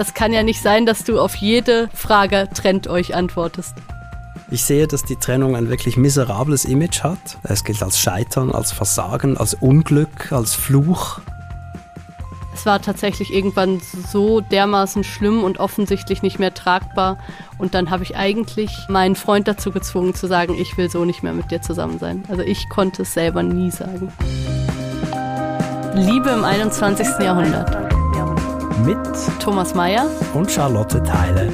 Das kann ja nicht sein, dass du auf jede Frage trennt euch antwortest. Ich sehe, dass die Trennung ein wirklich miserables Image hat. Es gilt als Scheitern, als Versagen, als Unglück, als Fluch. Es war tatsächlich irgendwann so dermaßen schlimm und offensichtlich nicht mehr tragbar. Und dann habe ich eigentlich meinen Freund dazu gezwungen zu sagen, ich will so nicht mehr mit dir zusammen sein. Also ich konnte es selber nie sagen. Liebe im 21. Jahrhundert. Mit Thomas Mayer und Charlotte Teile.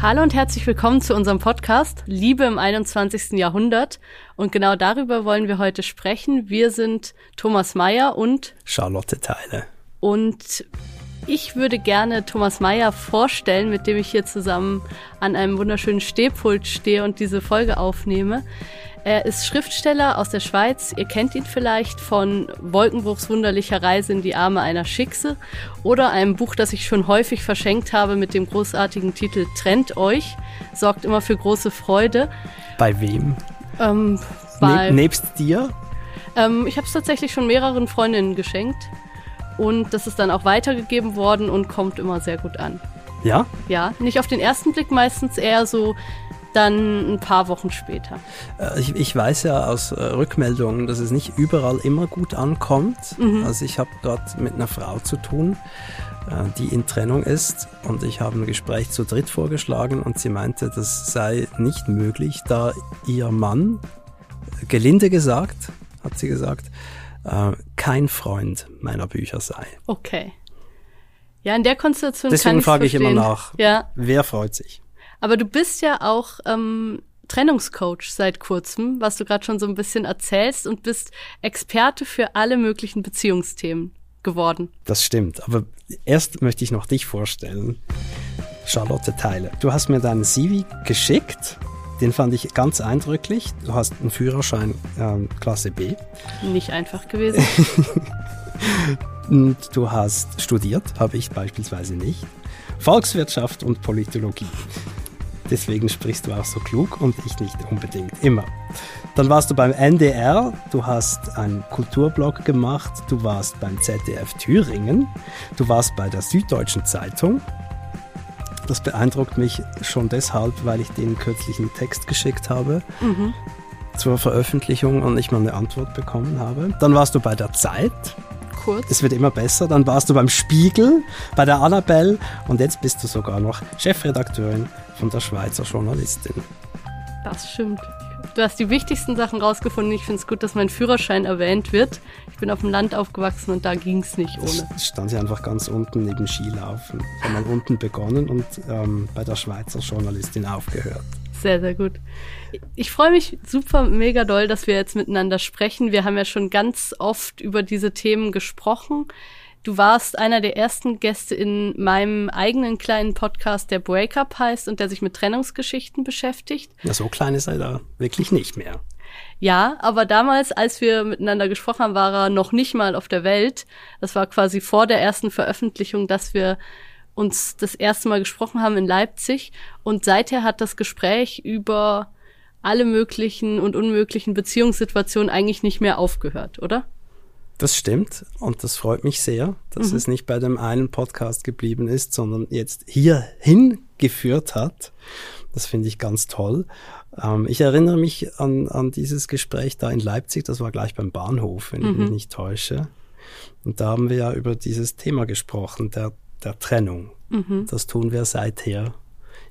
Hallo und herzlich willkommen zu unserem Podcast Liebe im 21. Jahrhundert. Und genau darüber wollen wir heute sprechen. Wir sind Thomas Mayer und Charlotte Teile. Und ich würde gerne Thomas Mayer vorstellen, mit dem ich hier zusammen an einem wunderschönen Stehpult stehe und diese Folge aufnehme. Er ist Schriftsteller aus der Schweiz. Ihr kennt ihn vielleicht von Wolkenbruchs wunderlicher Reise in die Arme einer Schickse oder einem Buch, das ich schon häufig verschenkt habe mit dem großartigen Titel Trennt euch. Sorgt immer für große Freude. Bei wem? Ähm, Ne bei, nebst dir? ähm, ich habe es tatsächlich schon mehreren Freundinnen geschenkt. Und das ist dann auch weitergegeben worden und kommt immer sehr gut an. Ja? Ja, nicht auf den ersten Blick, meistens eher so dann ein paar Wochen später. Äh, Ich, ich weiß ja aus äh, Rückmeldungen, dass es nicht überall immer gut ankommt. Also ich habe gerade mit einer Frau zu tun, äh, die in Trennung ist und ich habe ein Gespräch zu dritt vorgeschlagen und sie meinte, das sei nicht möglich, da ihr Mann, gelinde gesagt, hat sie gesagt, äh, kein Freund meiner Bücher sei. Okay. Ja, in der Konstellation Deswegen frage ich immer nach, Ja, wer freut sich? aber du bist ja auch ähm, Trennungscoach seit kurzem, was du gerade schon so ein bisschen erzählst und bist Experte für alle möglichen Beziehungsthemen geworden. Das stimmt. Aber erst möchte ich noch dich vorstellen. Charlotte Teile. Du hast mir deinen CV geschickt. Den fand ich ganz eindrücklich. Du hast einen Führerschein ähm, Klasse B. Nicht einfach gewesen. Und du hast studiert, habe ich beispielsweise nicht. Volkswirtschaft und Politologie. Deswegen sprichst du auch so klug und ich nicht unbedingt immer. Dann warst du beim NDR, du hast einen Kulturblog gemacht, du warst beim ZDF Thüringen, du warst bei der Süddeutschen Zeitung. Das beeindruckt mich schon deshalb, weil ich den kürzlichen Text geschickt habe zur Veröffentlichung und nicht mal eine Antwort bekommen habe. Dann warst du bei der Zeit, Kurz. es wird immer besser. Dann warst du beim Spiegel, bei der Annabelle und jetzt bist du sogar noch Chefredakteurin von der Schweizer Journalistin. Das stimmt. Du hast die wichtigsten Sachen rausgefunden. Ich finde es gut, dass mein Führerschein erwähnt wird. Ich bin auf dem Land aufgewachsen und da ging es nicht ohne. Das stand ja einfach ganz unten neben Skilaufen. Ich habe mal unten begonnen und ähm, bei der Schweizer Journalistin aufgehört. Sehr, sehr gut. Ich freue mich super mega doll, dass wir jetzt miteinander sprechen. Wir haben ja schon ganz oft über diese Themen gesprochen. Du warst einer der ersten Gäste in meinem eigenen kleinen Podcast, der Breakup heißt und der sich mit Trennungsgeschichten beschäftigt. Ja, so klein ist er da wirklich nicht mehr. Ja, aber damals, als wir miteinander gesprochen haben, war er noch nicht mal auf der Welt. Das war quasi vor der ersten Veröffentlichung, dass wir uns das erste Mal gesprochen haben in Leipzig. Und seither hat das Gespräch über alle möglichen und unmöglichen Beziehungssituationen eigentlich nicht mehr aufgehört, oder? Das stimmt und das freut mich sehr, dass es nicht bei dem einen Podcast geblieben ist, sondern jetzt hier hingeführt hat. Das finde ich ganz toll. Ähm, ich erinnere mich an, an dieses Gespräch da in Leipzig, das war gleich beim Bahnhof, wenn ich mich nicht täusche. Und da haben wir ja über dieses Thema gesprochen, der, der Trennung. Das tun wir seither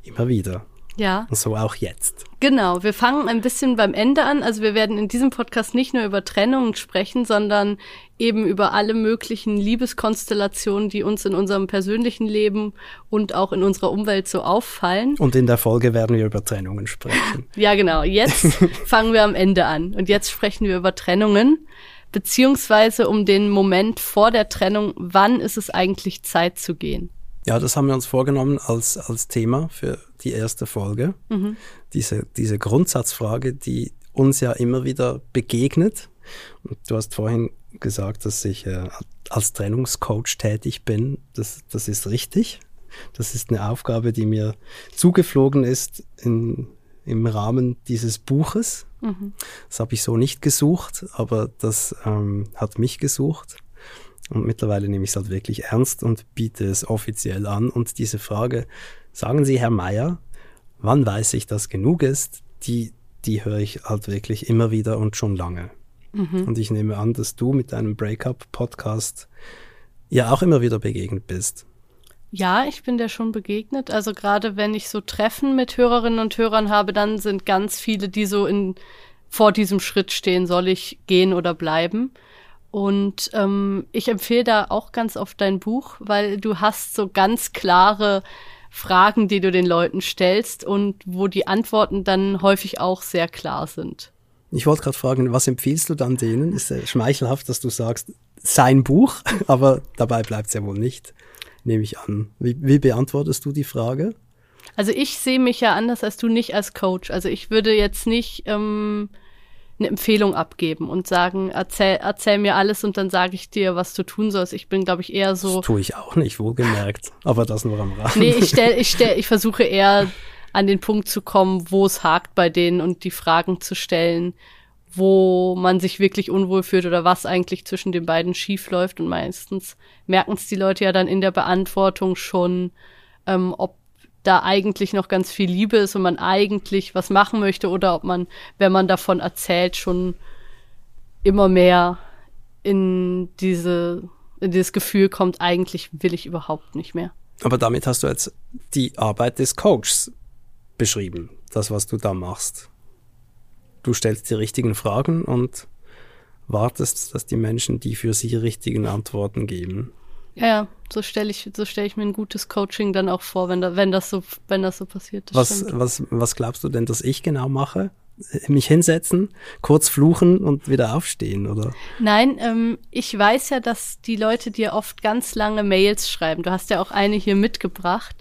immer wieder. Ja. Und so auch jetzt. Genau, wir fangen ein bisschen beim Ende an. Also wir werden in diesem Podcast nicht nur über Trennungen sprechen, sondern eben über alle möglichen Liebeskonstellationen, die uns in unserem persönlichen Leben und auch in unserer Umwelt so auffallen. Und in der Folge werden wir über Trennungen sprechen. Ja, genau. Jetzt fangen wir am Ende an. Und jetzt sprechen wir über Trennungen, beziehungsweise um den Moment vor der Trennung. Wann ist es eigentlich Zeit zu gehen? Ja, das haben wir uns vorgenommen als, als Thema für die erste Folge. Diese, diese Grundsatzfrage, die uns ja immer wieder begegnet. Und du hast vorhin gesagt, dass ich äh, als Trennungscoach tätig bin. Das, das ist richtig. Das ist eine Aufgabe, die mir zugeflogen ist in, im Rahmen dieses Buches. Das habe ich so nicht gesucht, aber das ähm, hat mich gesucht. Und mittlerweile nehme ich es halt wirklich ernst und biete es offiziell an. Und diese Frage, sagen Sie, Herr Meier, wann weiß ich, dass genug ist, die, die höre ich halt wirklich immer wieder und schon lange. Mhm. Und ich nehme an, dass du mit deinem Breakup-Podcast ja auch immer wieder begegnet bist. Ja, ich bin der schon begegnet. Also gerade wenn ich so Treffen mit Hörerinnen und Hörern habe, dann sind ganz viele, die so in vor diesem Schritt stehen, soll ich gehen oder bleiben. Und ähm, ich empfehle da auch ganz oft dein Buch, weil du hast so ganz klare Fragen, die du den Leuten stellst und wo die Antworten dann häufig auch sehr klar sind. Ich wollte gerade fragen, was empfiehlst du dann denen? Ist ja schmeichelhaft, dass du sagst, sein Buch, aber dabei bleibt es ja wohl nicht, nehme ich an. Wie, wie beantwortest du die Frage? Also ich sehe mich ja anders als du nicht als Coach. Also ich würde jetzt nicht ähm, eine Empfehlung abgeben und sagen, erzähl, erzähl mir alles und dann sage ich dir, was du tun sollst. Ich bin, glaube ich, eher so. Das tue ich auch nicht, wohlgemerkt. Aber das nur am Rand. Nee, ich stell, ich stell, ich versuche eher an den Punkt zu kommen, wo es hakt bei denen und die Fragen zu stellen, wo man sich wirklich unwohl fühlt oder was eigentlich zwischen den beiden schief läuft. Und meistens merken es die Leute ja dann in der Beantwortung schon, ähm, ob da eigentlich noch ganz viel Liebe ist und man eigentlich was machen möchte oder ob man, wenn man davon erzählt, schon immer mehr in diese, in dieses Gefühl kommt, eigentlich will ich überhaupt nicht mehr. Aber damit hast du jetzt die Arbeit des Coaches beschrieben, das, was du da machst. Du stellst die richtigen Fragen und wartest, dass die Menschen die für sie richtigen Antworten geben. Ja, ja, so stelle ich, so stelle ich mir ein gutes Coaching dann auch vor, wenn, da, wenn das so, wenn das so passiert. Das was, was, was glaubst du denn, dass ich genau mache? Mich hinsetzen, kurz fluchen und wieder aufstehen, oder? Nein, ähm, ich weiß ja, dass die Leute dir oft ganz lange Mails schreiben. Du hast ja auch eine hier mitgebracht.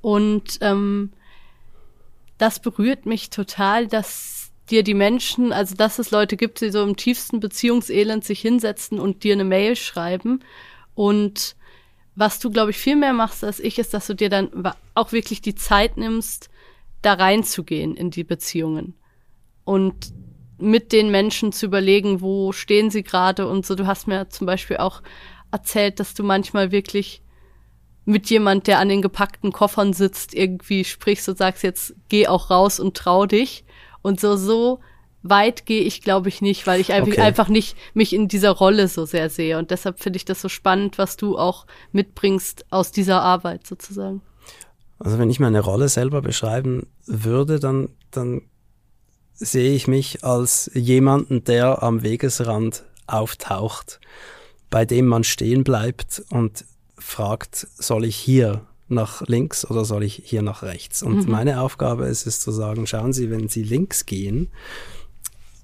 Und ähm, das berührt mich total, dass dir die Menschen, also dass es Leute gibt, die so im tiefsten Beziehungselend sich hinsetzen und dir eine Mail schreiben und was du, glaube ich, viel mehr machst als ich, ist, dass du dir dann auch wirklich die Zeit nimmst, da reinzugehen in die Beziehungen und mit den Menschen zu überlegen, wo stehen sie gerade und so. Du hast mir zum Beispiel auch erzählt, dass du manchmal wirklich mit jemand, der an den gepackten Koffern sitzt, irgendwie sprichst und sagst jetzt, geh auch raus und trau dich. Und so, so weit gehe ich, glaube ich, nicht, weil ich okay. einfach nicht mich in dieser Rolle so sehr sehe. Und deshalb finde ich das so spannend, was du auch mitbringst aus dieser Arbeit sozusagen. Also wenn ich meine Rolle selber beschreiben würde, dann, dann sehe ich mich als jemanden, der am Wegesrand auftaucht, bei dem man stehen bleibt und fragt, soll ich hier nach links oder soll ich hier nach rechts? Und mhm. meine Aufgabe ist es zu sagen, schauen Sie, wenn Sie links gehen,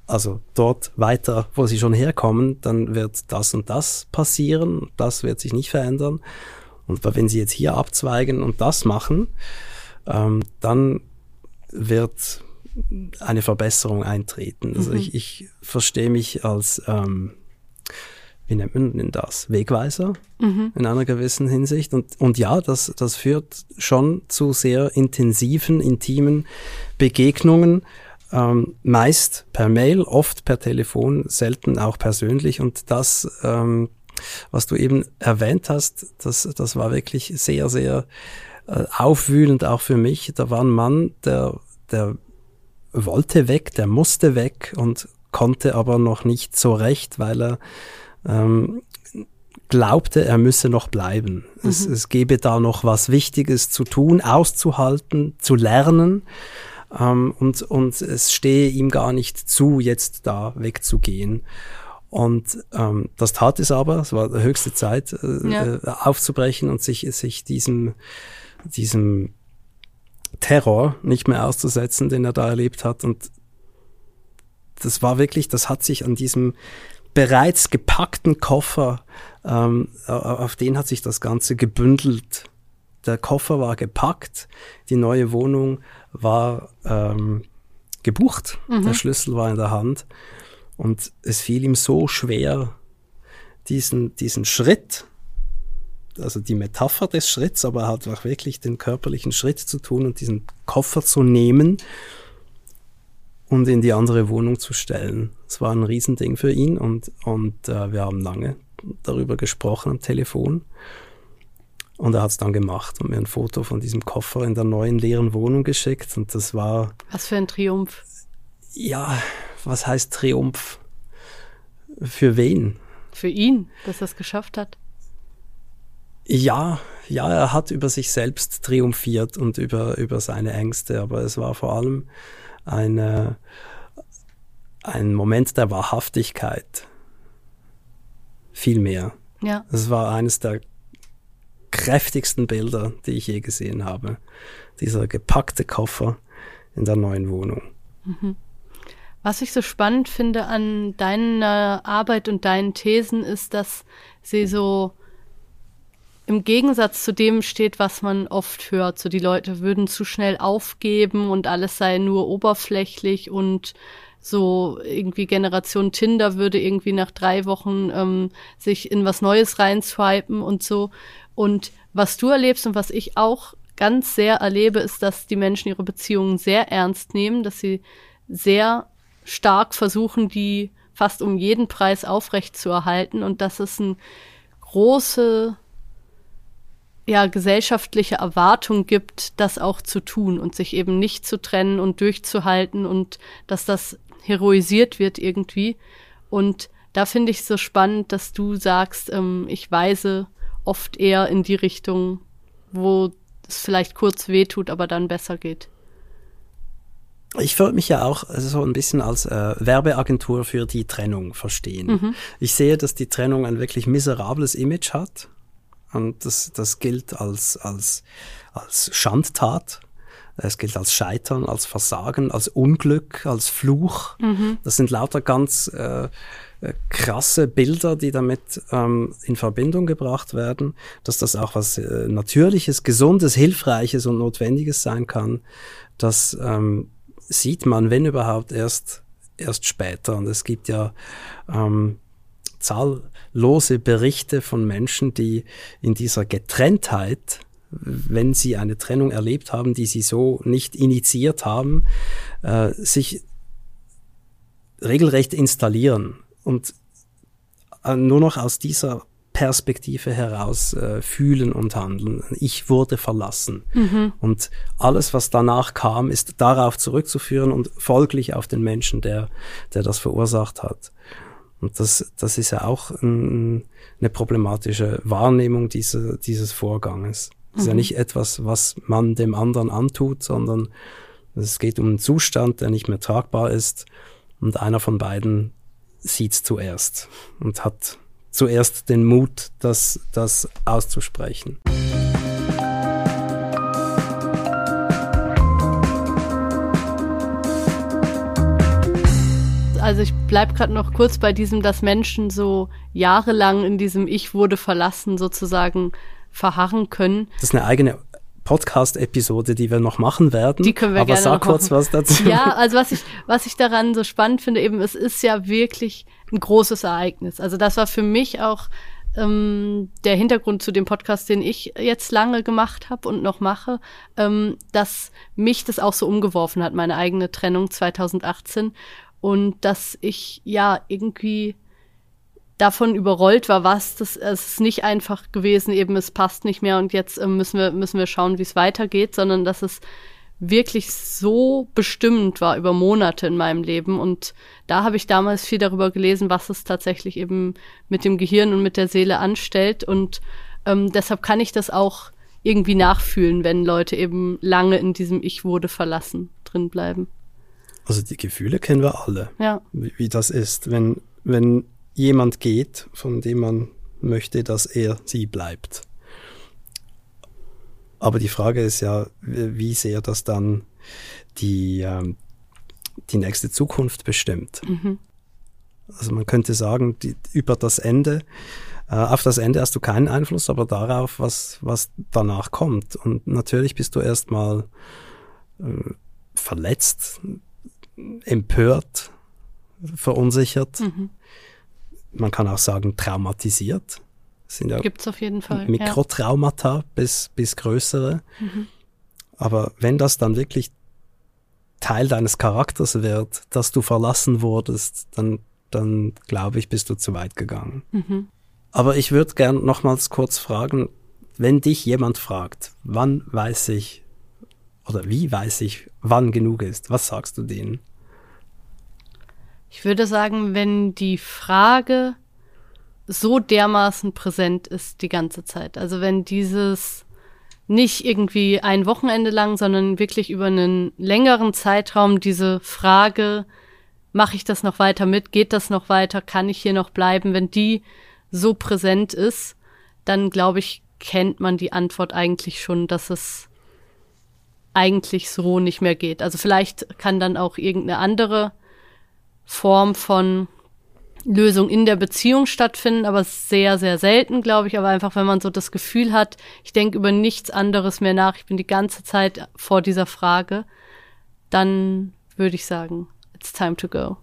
also dort weiter, wo sie schon herkommen, dann wird das und das passieren, das wird sich nicht verändern. Und wenn sie jetzt hier abzweigen und das machen, ähm, dann wird eine Verbesserung eintreten. Also mhm. ich, ich verstehe mich als, ähm, wie nennt man denn das, Wegweiser mhm. in einer gewissen Hinsicht. Und, und ja, das, das führt schon zu sehr intensiven, intimen Begegnungen ähm, meist per Mail, oft per Telefon, selten auch persönlich. Und das, ähm, was du eben erwähnt hast, das, das war wirklich sehr, sehr äh, aufwühlend auch für mich. Da war ein Mann, der, der wollte weg, der musste weg und konnte aber noch nicht so recht, weil er ähm, glaubte, er müsse noch bleiben. Mhm. Es, es gebe da noch was Wichtiges zu tun, auszuhalten, zu lernen. Ähm, und, und es stehe ihm gar nicht zu, jetzt da wegzugehen. Und ähm, das tat es aber, es war die höchste Zeit, äh, ja. äh, aufzubrechen und sich, sich diesem, diesem Terror nicht mehr auszusetzen, den er da erlebt hat. Und das war wirklich, das hat sich an diesem bereits gepackten Koffer, ähm, auf den hat sich das Ganze gebündelt. Der Koffer war gepackt, die neue Wohnung war ähm, gebucht. Mhm. Der Schlüssel war in der Hand. Und es fiel ihm so schwer, diesen, diesen Schritt, also die Metapher des Schritts, aber halt auch wirklich den körperlichen Schritt zu tun und diesen Koffer zu nehmen und in die andere Wohnung zu stellen. Es war ein Riesending für ihn und, und äh, wir haben lange darüber gesprochen am Telefon. Und er hat es dann gemacht und mir ein Foto von diesem Koffer in der neuen leeren Wohnung geschickt. Und das war. Was für ein Triumph. Ja, was heißt Triumph? Für wen? Für ihn, dass er es geschafft hat. Ja, ja, er hat über sich selbst triumphiert und über, über seine Ängste, aber es war vor allem eine, ein Moment der Wahrhaftigkeit. Viel mehr. Ja. Es war eines der kräftigsten Bilder, die ich je gesehen habe. Dieser gepackte Koffer in der neuen Wohnung. Mhm. Was ich so spannend finde an deiner Arbeit und deinen Thesen ist, dass sie so im Gegensatz zu dem steht, was man oft hört. So die Leute würden zu schnell aufgeben und alles sei nur oberflächlich und so irgendwie Generation Tinder würde irgendwie nach drei Wochen ähm, sich in was Neues reinswipen und so. Und was du erlebst und was ich auch ganz sehr erlebe, ist, dass die Menschen ihre Beziehungen sehr ernst nehmen, dass sie sehr stark versuchen, die fast um jeden Preis aufrecht zu erhalten und dass es eine große ja, gesellschaftliche Erwartung gibt, das auch zu tun und sich eben nicht zu trennen und durchzuhalten und dass das heroisiert wird irgendwie. Und da finde ich es so spannend, dass du sagst, ähm, ich weise oft eher in die Richtung, wo es vielleicht kurz wehtut, aber dann besser geht. Ich würde mich ja auch so ein bisschen als äh, Werbeagentur für die Trennung verstehen. Mhm. Ich sehe, dass die Trennung ein wirklich miserables Image hat und das, das gilt als, als, als Schandtat. Es gilt als Scheitern, als Versagen, als Unglück, als Fluch. Mhm. Das sind lauter ganz äh, äh, krasse Bilder, die damit ähm, in Verbindung gebracht werden, dass das auch was äh, Natürliches, Gesundes, Hilfreiches und Notwendiges sein kann. Das ähm, sieht man, wenn überhaupt, erst, erst später. Und es gibt ja ähm, zahllose Berichte von Menschen, die in dieser Getrenntheit, wenn sie eine Trennung erlebt haben, die sie so nicht initiiert haben, äh, sich regelrecht installieren und äh, nur noch aus dieser Perspektive heraus äh, fühlen und handeln. Ich wurde verlassen. Mhm. Und alles, was danach kam, ist darauf zurückzuführen und folglich auf den Menschen, der, der das verursacht hat. Und das, das ist ja auch ein, eine problematische Wahrnehmung diese, dieses Vorganges. Das ist ja mhm. nicht etwas, was man dem anderen antut, sondern es geht um einen Zustand, der nicht mehr tragbar ist und einer von beiden sieht's zuerst und hat zuerst den Mut, das, das auszusprechen. Also ich bleibe gerade noch kurz bei diesem, dass Menschen so jahrelang in diesem Ich wurde verlassen sozusagen verharren können. Das ist eine eigene Podcast-Episode, die wir noch machen werden. Die können wir Aber gerne sag kurz machen. was dazu. Ja, also was ich, was ich daran so spannend finde, eben, es ist ja wirklich ein großes Ereignis. Also das war für mich auch ähm, der Hintergrund zu dem Podcast, den ich jetzt lange gemacht habe und noch mache, ähm, dass mich das auch so umgeworfen hat, meine eigene Trennung 2018 und dass ich ja irgendwie davon überrollt war, was das es ist nicht einfach gewesen, eben es passt nicht mehr und jetzt äh, müssen wir müssen wir schauen, wie es weitergeht, sondern dass es wirklich so bestimmend war über Monate in meinem Leben und da habe ich damals viel darüber gelesen, was es tatsächlich eben mit dem Gehirn und mit der Seele anstellt und ähm, deshalb kann ich das auch irgendwie nachfühlen, wenn Leute eben lange in diesem Ich wurde verlassen drin bleiben. Also die Gefühle kennen wir alle, ja. wie, wie das ist, wenn, wenn jemand geht, von dem man möchte, dass er sie bleibt. Aber die Frage ist ja, wie sehr das dann die, ähm, die nächste Zukunft bestimmt. Mhm. Also man könnte sagen, die, über das Ende, äh, auf das Ende hast du keinen Einfluss, aber darauf, was, was danach kommt. Und natürlich bist du erstmal äh, verletzt, empört, verunsichert. Mhm. Man kann auch sagen, traumatisiert. Das sind ja Gibt's auf jeden Fall. Mikrotraumata ja. bis, bis größere. Mhm. Aber wenn das dann wirklich Teil deines Charakters wird, dass du verlassen wurdest, dann, dann glaube ich, bist du zu weit gegangen. Mhm. Aber ich würde gern nochmals kurz fragen, wenn dich jemand fragt, wann weiß ich oder wie weiß ich, wann genug ist, was sagst du denen? Ich würde sagen, wenn die Frage so dermaßen präsent ist die ganze Zeit. Also wenn dieses nicht irgendwie ein Wochenende lang, sondern wirklich über einen längeren Zeitraum diese Frage, mache ich das noch weiter mit, geht das noch weiter, kann ich hier noch bleiben, wenn die so präsent ist, dann glaube ich, kennt man die Antwort eigentlich schon, dass es eigentlich so nicht mehr geht. Also vielleicht kann dann auch irgendeine andere Form von Lösung in der Beziehung stattfinden, aber sehr, sehr selten, glaube ich. Aber einfach, wenn man so das Gefühl hat, ich denke über nichts anderes mehr nach, ich bin die ganze Zeit vor dieser Frage, dann würde ich sagen, it's time to go.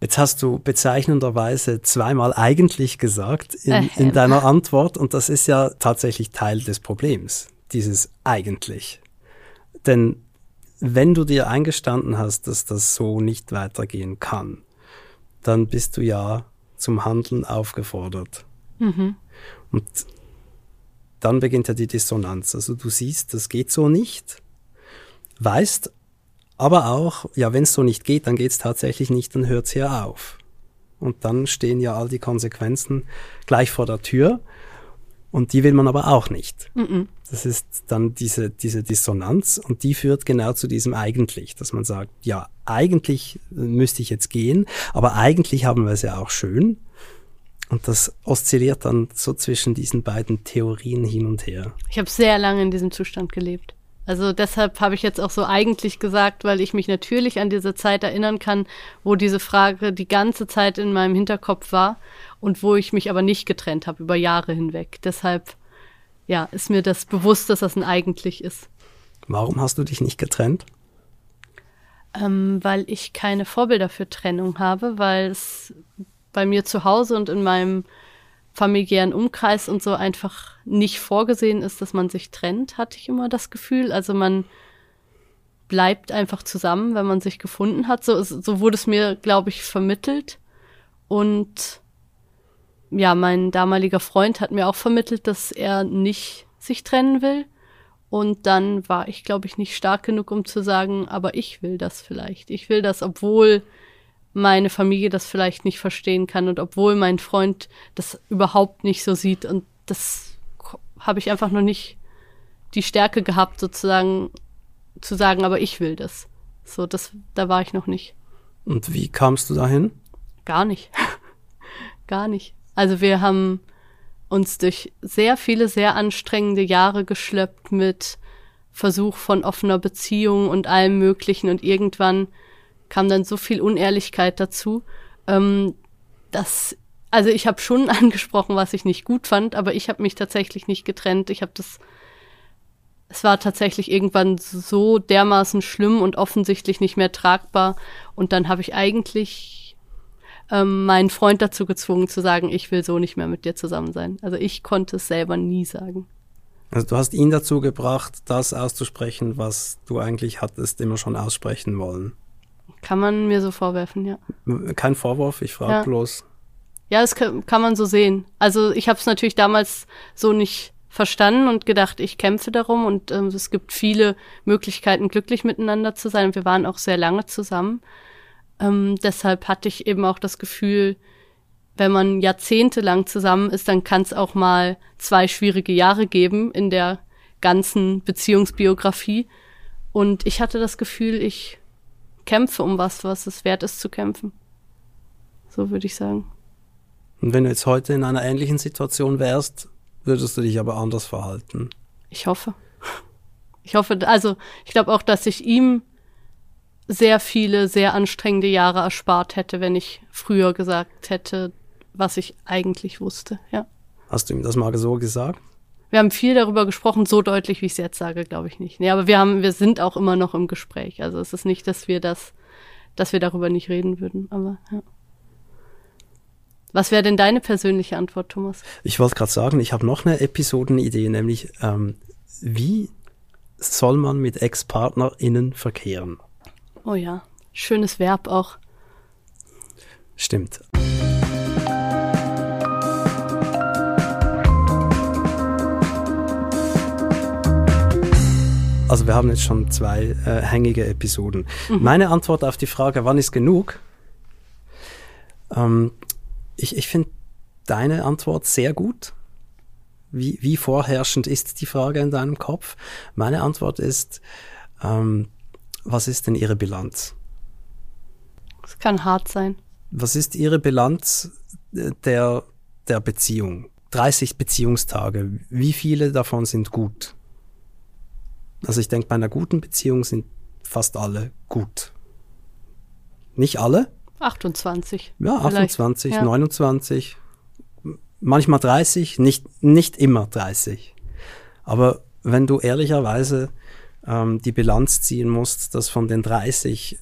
Jetzt hast du bezeichnenderweise zweimal eigentlich gesagt in, in deiner Antwort und das ist ja tatsächlich Teil des Problems, dieses eigentlich. Denn wenn du dir eingestanden hast, dass das so nicht weitergehen kann, dann bist du ja zum Handeln aufgefordert. Mhm. Und dann beginnt ja die Dissonanz. Also du siehst, das geht so nicht, weißt aber auch, ja, wenn es so nicht geht, dann geht es tatsächlich nicht, dann hört es hier auf. Und dann stehen ja all die Konsequenzen gleich vor der Tür. Und die will man aber auch nicht. -mm. Das ist dann diese, diese Dissonanz und die führt genau zu diesem eigentlich, dass man sagt, ja, eigentlich müsste ich jetzt gehen, aber eigentlich haben wir es ja auch schön. Und das oszilliert dann so zwischen diesen beiden Theorien hin und her. Ich habe sehr lange in diesem Zustand gelebt. Also deshalb habe ich jetzt auch so eigentlich gesagt, weil ich mich natürlich an diese Zeit erinnern kann, wo diese Frage die ganze Zeit in meinem Hinterkopf war und wo ich mich aber nicht getrennt habe über Jahre hinweg. Deshalb ja, ist mir das bewusst, dass das ein eigentlich ist. Warum hast du dich nicht getrennt? Ähm, weil ich keine Vorbilder für Trennung habe, weil es bei mir zu Hause und in meinem familiären Umkreis und so einfach nicht vorgesehen ist, dass man sich trennt, hatte ich immer das Gefühl. Also man bleibt einfach zusammen, wenn man sich gefunden hat. So, so wurde es mir, glaube ich, vermittelt. Und ja, mein damaliger Freund hat mir auch vermittelt, dass er nicht sich trennen will. Und dann war ich, glaube ich, nicht stark genug, um zu sagen, aber ich will das vielleicht. Ich will das, obwohl meine Familie das vielleicht nicht verstehen kann und obwohl mein Freund das überhaupt nicht so sieht und das habe ich einfach noch nicht die Stärke gehabt, sozusagen zu sagen, aber ich will das. So, das, da war ich noch nicht. Und wie kamst du dahin? Gar nicht. Gar nicht. Also wir haben uns durch sehr viele, sehr anstrengende Jahre geschleppt mit Versuch von offener Beziehung und allem Möglichen und irgendwann kam dann so viel Unehrlichkeit dazu, ähm, dass also ich habe schon angesprochen, was ich nicht gut fand, aber ich habe mich tatsächlich nicht getrennt. Ich habe das es war tatsächlich irgendwann so dermaßen schlimm und offensichtlich nicht mehr tragbar. Und dann habe ich eigentlich ähm, meinen Freund dazu gezwungen zu sagen, ich will so nicht mehr mit dir zusammen sein. Also ich konnte es selber nie sagen. Also du hast ihn dazu gebracht, das auszusprechen, was du eigentlich hattest immer schon aussprechen wollen. Kann man mir so vorwerfen, ja. Kein Vorwurf, ich frage ja. bloß. Ja, das kann, kann man so sehen. Also ich habe es natürlich damals so nicht verstanden und gedacht, ich kämpfe darum und ähm, es gibt viele Möglichkeiten, glücklich miteinander zu sein. Wir waren auch sehr lange zusammen. Ähm, deshalb hatte ich eben auch das Gefühl, wenn man jahrzehntelang zusammen ist, dann kann es auch mal zwei schwierige Jahre geben in der ganzen Beziehungsbiografie. Und ich hatte das Gefühl, ich kämpfe um was, was es wert ist zu kämpfen. So würde ich sagen. Und wenn du jetzt heute in einer ähnlichen Situation wärst, würdest du dich aber anders verhalten? Ich hoffe. Ich hoffe, also ich glaube auch, dass ich ihm sehr viele, sehr anstrengende Jahre erspart hätte, wenn ich früher gesagt hätte, was ich eigentlich wusste, ja. Hast du ihm das mal so gesagt? Wir haben viel darüber gesprochen, so deutlich, wie ich es jetzt sage, glaube ich nicht. Nee, aber wir haben, wir sind auch immer noch im Gespräch. Also es ist nicht, dass wir das, dass wir darüber nicht reden würden, aber ja. Was wäre denn deine persönliche Antwort, Thomas? Ich wollte gerade sagen, ich habe noch eine Episodenidee, nämlich ähm, wie soll man mit Ex-PartnerInnen verkehren? Oh ja, schönes Verb auch. Stimmt. Also wir haben jetzt schon zwei äh, hängige Episoden. Mhm. Meine Antwort auf die Frage, wann ist genug? Ähm, ich ich finde deine Antwort sehr gut. Wie, wie vorherrschend ist die Frage in deinem Kopf? Meine Antwort ist, ähm, was ist denn Ihre Bilanz? Es kann hart sein. Was ist Ihre Bilanz äh, der, der Beziehung? 30 Beziehungstage. Wie viele davon sind gut? Also ich denke, bei einer guten Beziehung sind fast alle gut. Nicht alle? 28. Ja, 28, ja. 29, manchmal 30, nicht, nicht immer 30. Aber wenn du ehrlicherweise ähm, die Bilanz ziehen musst, dass von den 30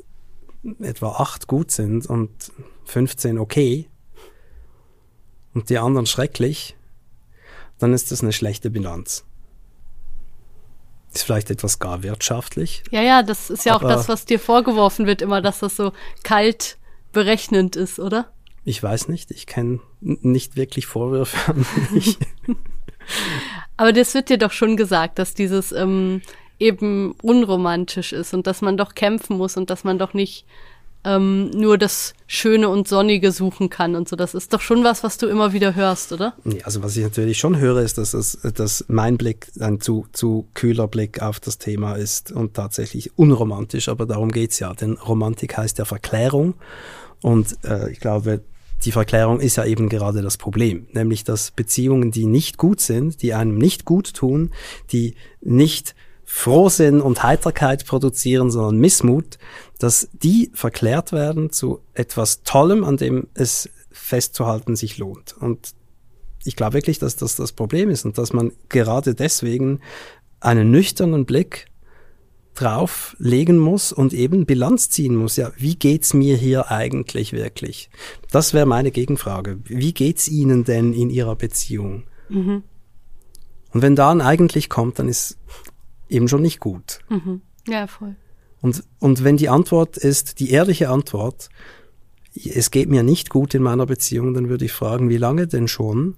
etwa 8 gut sind und 15 okay und die anderen schrecklich, dann ist das eine schlechte Bilanz. Ist vielleicht etwas gar wirtschaftlich. Ja, ja, das ist ja auch das, was dir vorgeworfen wird, immer, dass das so kalt berechnend ist, oder? Ich weiß nicht, ich kenne nicht wirklich Vorwürfe an mich. Aber das wird dir doch schon gesagt, dass dieses ähm, eben unromantisch ist und dass man doch kämpfen muss und dass man doch nicht ähm, nur das Schöne und Sonnige suchen kann und so. Das ist doch schon was, was du immer wieder hörst, oder? Nee, also was ich natürlich schon höre, ist, dass, es, dass mein Blick ein zu, zu kühler Blick auf das Thema ist und tatsächlich unromantisch, aber darum geht's ja. Denn Romantik heißt ja Verklärung und äh, ich glaube, die Verklärung ist ja eben gerade das Problem, nämlich dass Beziehungen, die nicht gut sind, die einem nicht gut tun, die nicht Frohsinn und Heiterkeit produzieren, sondern Missmut, dass die verklärt werden zu etwas Tollem, an dem es festzuhalten sich lohnt. Und ich glaube wirklich, dass das das Problem ist und dass man gerade deswegen einen nüchternen Blick drauf legen muss und eben Bilanz ziehen muss. Ja, wie geht's mir hier eigentlich wirklich? Das wäre meine Gegenfrage. Wie geht's Ihnen denn in Ihrer Beziehung? Mhm. Und wenn da ein eigentlich kommt, dann ist eben schon nicht gut. Mhm. Ja, voll. Und, und wenn die Antwort ist, die ehrliche Antwort, es geht mir nicht gut in meiner Beziehung, dann würde ich fragen, wie lange denn schon?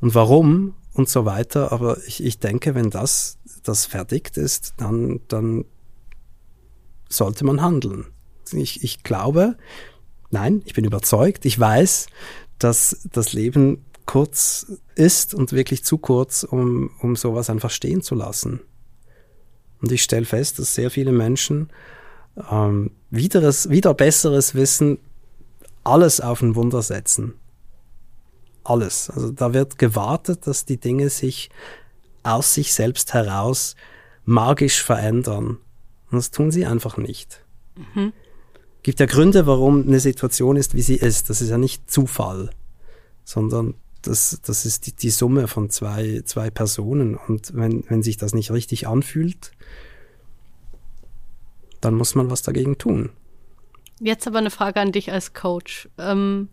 Und warum? Und so weiter. Aber ich, ich denke, wenn das, das verdickt ist, dann, dann sollte man handeln. Ich, ich glaube, nein, ich bin überzeugt, ich weiß, dass das Leben kurz ist und wirklich zu kurz, um, um sowas einfach stehen zu lassen. Und ich stelle fest, dass sehr viele Menschen ähm, wiederes, wieder besseres Wissen alles auf ein Wunder setzen. Alles. Also da wird gewartet, dass die Dinge sich aus sich selbst heraus magisch verändern. Und das tun sie einfach nicht. Mhm. Gibt ja Gründe, warum eine Situation ist, wie sie ist. Das ist ja nicht Zufall, sondern das, das ist die, die Summe von zwei, zwei Personen. Und wenn, wenn sich das nicht richtig anfühlt, dann muss man was dagegen tun. Jetzt aber eine Frage an dich als Coach. Ähm,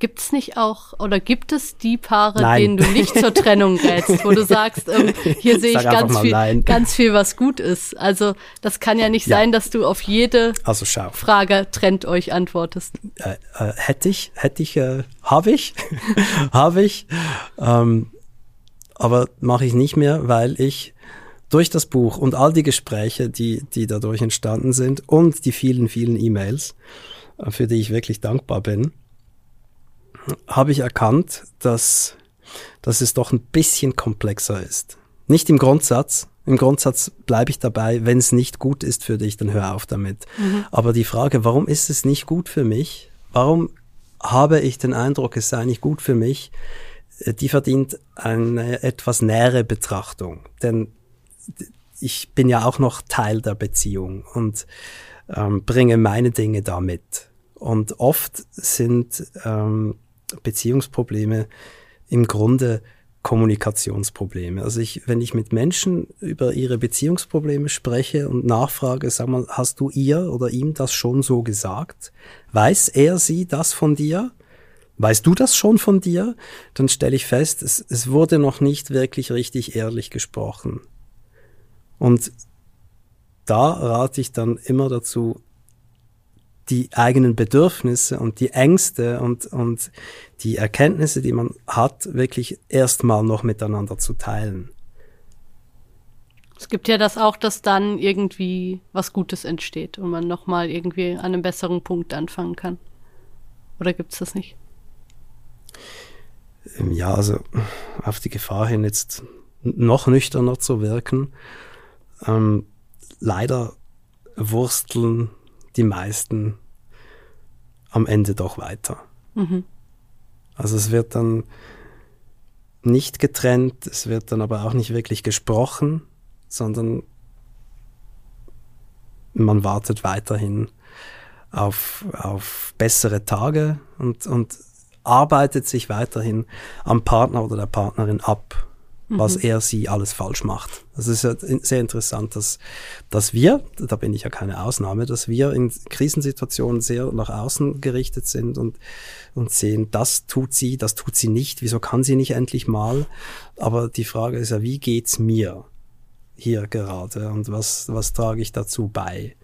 Gibt es nicht auch oder gibt es die Paare, nein. denen du nicht zur Trennung rätst, wo du sagst, ähm, hier sehe ich ganz viel, ganz viel, was gut ist. Also das kann ja nicht ja. sein, dass du auf jede also Frage trennt euch antwortest. Äh, äh, hätte ich, hätte ich, äh, habe ich, habe ich, ähm, aber mache ich nicht mehr, weil ich durch das Buch und all die Gespräche, die, die dadurch entstanden sind und die vielen, vielen E-Mails, äh, für die ich wirklich dankbar bin, habe ich erkannt, dass, dass es doch ein bisschen komplexer ist. Nicht im Grundsatz. Im Grundsatz bleibe ich dabei, wenn es nicht gut ist für dich, dann hör auf damit. Mhm. Aber die Frage, warum ist es nicht gut für mich? Warum habe ich den Eindruck, es sei nicht gut für mich? Äh, die verdient eine etwas nähere Betrachtung. Denn ich bin ja auch noch Teil der Beziehung und ähm, bringe meine Dinge da mit. Und oft sind ähm, Beziehungsprobleme im Grunde Kommunikationsprobleme. Also ich, wenn ich mit Menschen über ihre Beziehungsprobleme spreche und nachfrage, sag mal, hast du ihr oder ihm das schon so gesagt? Weiß er sie das von dir? Weißt du das schon von dir? Dann stelle ich fest, es, es wurde noch nicht wirklich richtig ehrlich gesprochen. Und da rate ich dann immer dazu, die eigenen Bedürfnisse und die Ängste und, und die Erkenntnisse, die man hat, wirklich erstmal noch miteinander zu teilen. Es gibt ja das auch, dass dann irgendwie was Gutes entsteht und man nochmal irgendwie an einem besseren Punkt anfangen kann. Oder gibt es das nicht? Ja, also auf die Gefahr hin, jetzt noch nüchterner zu wirken. Ähm, leider wursteln die meisten am Ende doch weiter. Mhm. Also es wird dann nicht getrennt, es wird dann aber auch nicht wirklich gesprochen, sondern man wartet weiterhin auf, auf bessere Tage und, und arbeitet sich weiterhin am Partner oder der Partnerin ab, was mhm. er sie alles falsch macht. Das ist ja sehr interessant, dass, dass wir, da bin ich ja keine Ausnahme, dass wir in Krisensituationen sehr nach außen gerichtet sind und, und sehen, das tut sie, das tut sie nicht, wieso kann sie nicht endlich mal? Aber die Frage ist ja, wie geht's mir hier gerade und was, was trage ich dazu bei?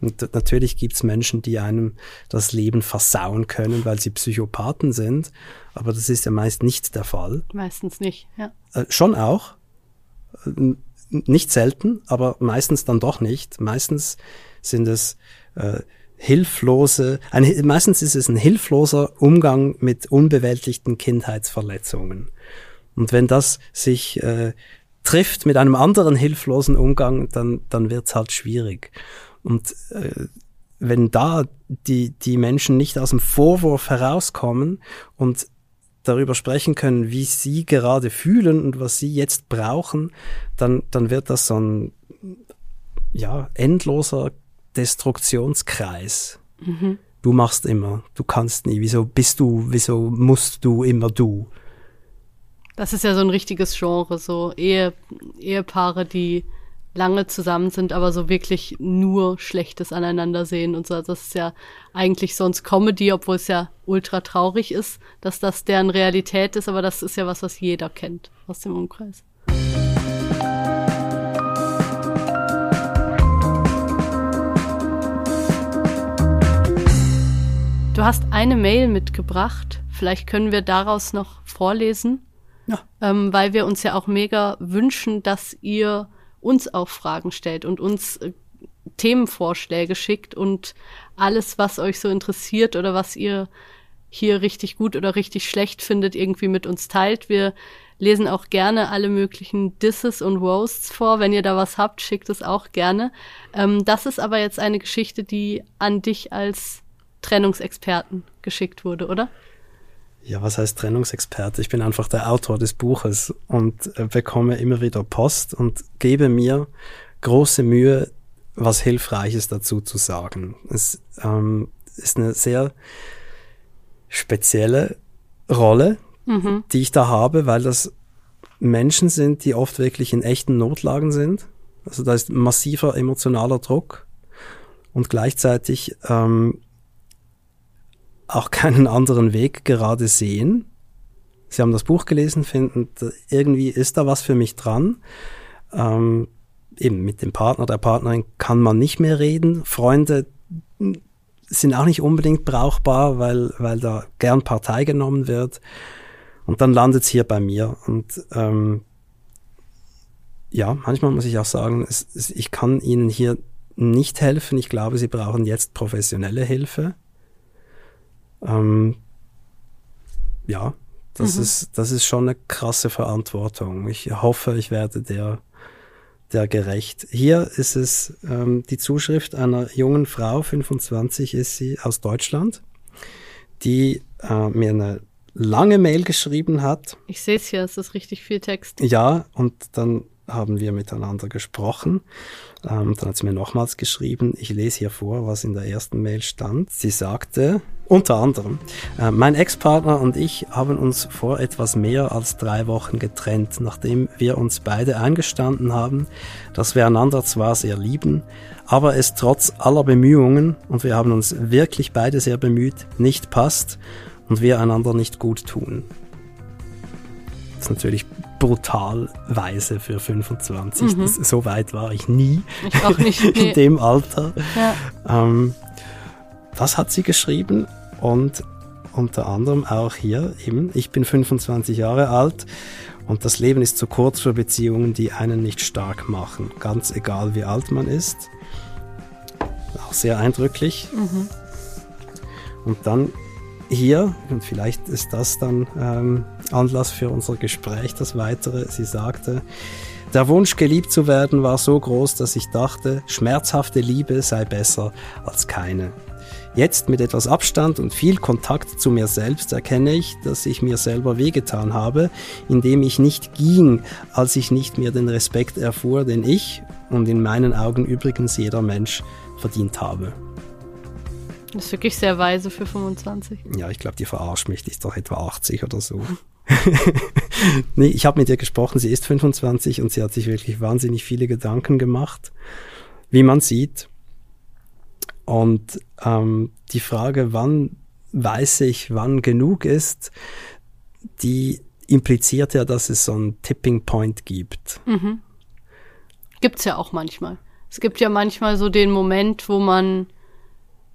Und natürlich gibt's Menschen, die einem das Leben versauen können, weil sie Psychopathen sind, aber das ist ja meist nicht der Fall. Meistens nicht, ja. Äh, schon auch. Äh, nicht selten, aber meistens dann doch nicht. Meistens sind es äh, hilflose, ein, meistens ist es ein hilfloser Umgang mit unbewältigten Kindheitsverletzungen. Und wenn das sich äh, trifft mit einem anderen hilflosen Umgang, dann, dann wird's halt schwierig. Und äh, wenn da die, die Menschen nicht aus dem Vorwurf herauskommen und darüber sprechen können, wie sie gerade fühlen und was sie jetzt brauchen, dann, dann wird das so ein ja, endloser Destruktionskreis. Mhm. Du machst immer, du kannst nie, wieso bist du, wieso musst du immer du? Das ist ja so ein richtiges Genre, so Ehe, Ehepaare, die lange zusammen sind, aber so wirklich nur Schlechtes aneinander sehen und so. Das ist ja eigentlich sonst Comedy, obwohl es ja ultra traurig ist, dass das deren Realität ist, aber das ist ja was, was jeder kennt aus dem Umkreis. Du hast eine Mail mitgebracht. Vielleicht können wir daraus noch vorlesen. Ja. Ähm, weil wir uns ja auch mega wünschen, dass ihr uns auch Fragen stellt und uns äh, Themenvorschläge schickt und alles, was euch so interessiert oder was ihr hier richtig gut oder richtig schlecht findet, irgendwie mit uns teilt. Wir lesen auch gerne alle möglichen Disses und Roasts vor. Wenn ihr da was habt, schickt es auch gerne. Ähm, das ist aber jetzt eine Geschichte, die an dich als Trennungsexperten geschickt wurde, oder? Ja, was heißt Trennungsexperte? Ich bin einfach der Autor des Buches und äh, bekomme immer wieder Post und gebe mir große Mühe, was Hilfreiches dazu zu sagen. Es ähm, ist eine sehr spezielle Rolle, mhm. die ich da habe, weil das Menschen sind, die oft wirklich in echten Notlagen sind. Also da ist massiver emotionaler Druck und gleichzeitig ähm, auch keinen anderen Weg gerade sehen. Sie haben das Buch gelesen, finden, irgendwie ist da was für mich dran. Ähm, eben mit dem Partner, der Partnerin kann man nicht mehr reden. Freunde sind auch nicht unbedingt brauchbar, weil, weil da gern Partei genommen wird. Und dann landet es hier bei mir. Und ähm, ja, manchmal muss ich auch sagen, es, es, ich kann Ihnen hier nicht helfen. Ich glaube, Sie brauchen jetzt professionelle Hilfe. Ähm, ja, das mhm. ist, das ist schon eine krasse Verantwortung. Ich hoffe, ich werde der, der gerecht. Hier ist es ähm, die Zuschrift einer jungen Frau, 25 ist sie, aus Deutschland, die äh, mir eine lange Mail geschrieben hat. Ich sehe es hier, es ist richtig viel Text. Ja, und dann haben wir miteinander gesprochen. Ähm, dann hat sie mir nochmals geschrieben, ich lese hier vor, was in der ersten Mail stand. Sie sagte, unter anderem, äh, mein Ex-Partner und ich haben uns vor etwas mehr als drei Wochen getrennt, nachdem wir uns beide eingestanden haben, dass wir einander zwar sehr lieben, aber es trotz aller Bemühungen, und wir haben uns wirklich beide sehr bemüht, nicht passt und wir einander nicht gut tun. Das ist natürlich brutal weise für 25. Mhm. Das, so weit war ich nie. Ich auch nicht. Nee. in dem Alter. Ja. Ähm, das hat sie geschrieben und unter anderem auch hier eben, ich bin 25 Jahre alt Und das Leben ist zu kurz für Beziehungen, die einen nicht stark machen, ganz egal wie alt man ist. Auch sehr eindrücklich. Mhm. Und dann hier, und vielleicht ist das dann ähm, Anlass für unser Gespräch, das weitere, sie sagte, der Wunsch, geliebt zu werden, war so groß, dass ich dachte, schmerzhafte Liebe sei besser als keine. Jetzt mit etwas Abstand und viel Kontakt zu mir selbst erkenne ich, dass ich mir selber wehgetan habe, indem ich nicht ging, als ich nicht mehr den Respekt erfuhr, den ich und in meinen Augen übrigens jeder Mensch verdient habe. Das ist wirklich sehr weise für 25. Ja, ich glaube, die verarscht mich, die ist doch etwa 80 oder so. nee, ich habe mit ihr gesprochen, sie ist 25 und sie hat sich wirklich wahnsinnig viele Gedanken gemacht, wie man sieht. Und ähm, die Frage, wann weiß ich, wann genug ist, die impliziert ja, dass es so einen Tipping Point gibt. Mhm. Gibt's ja auch manchmal. Es gibt ja manchmal so den Moment, wo man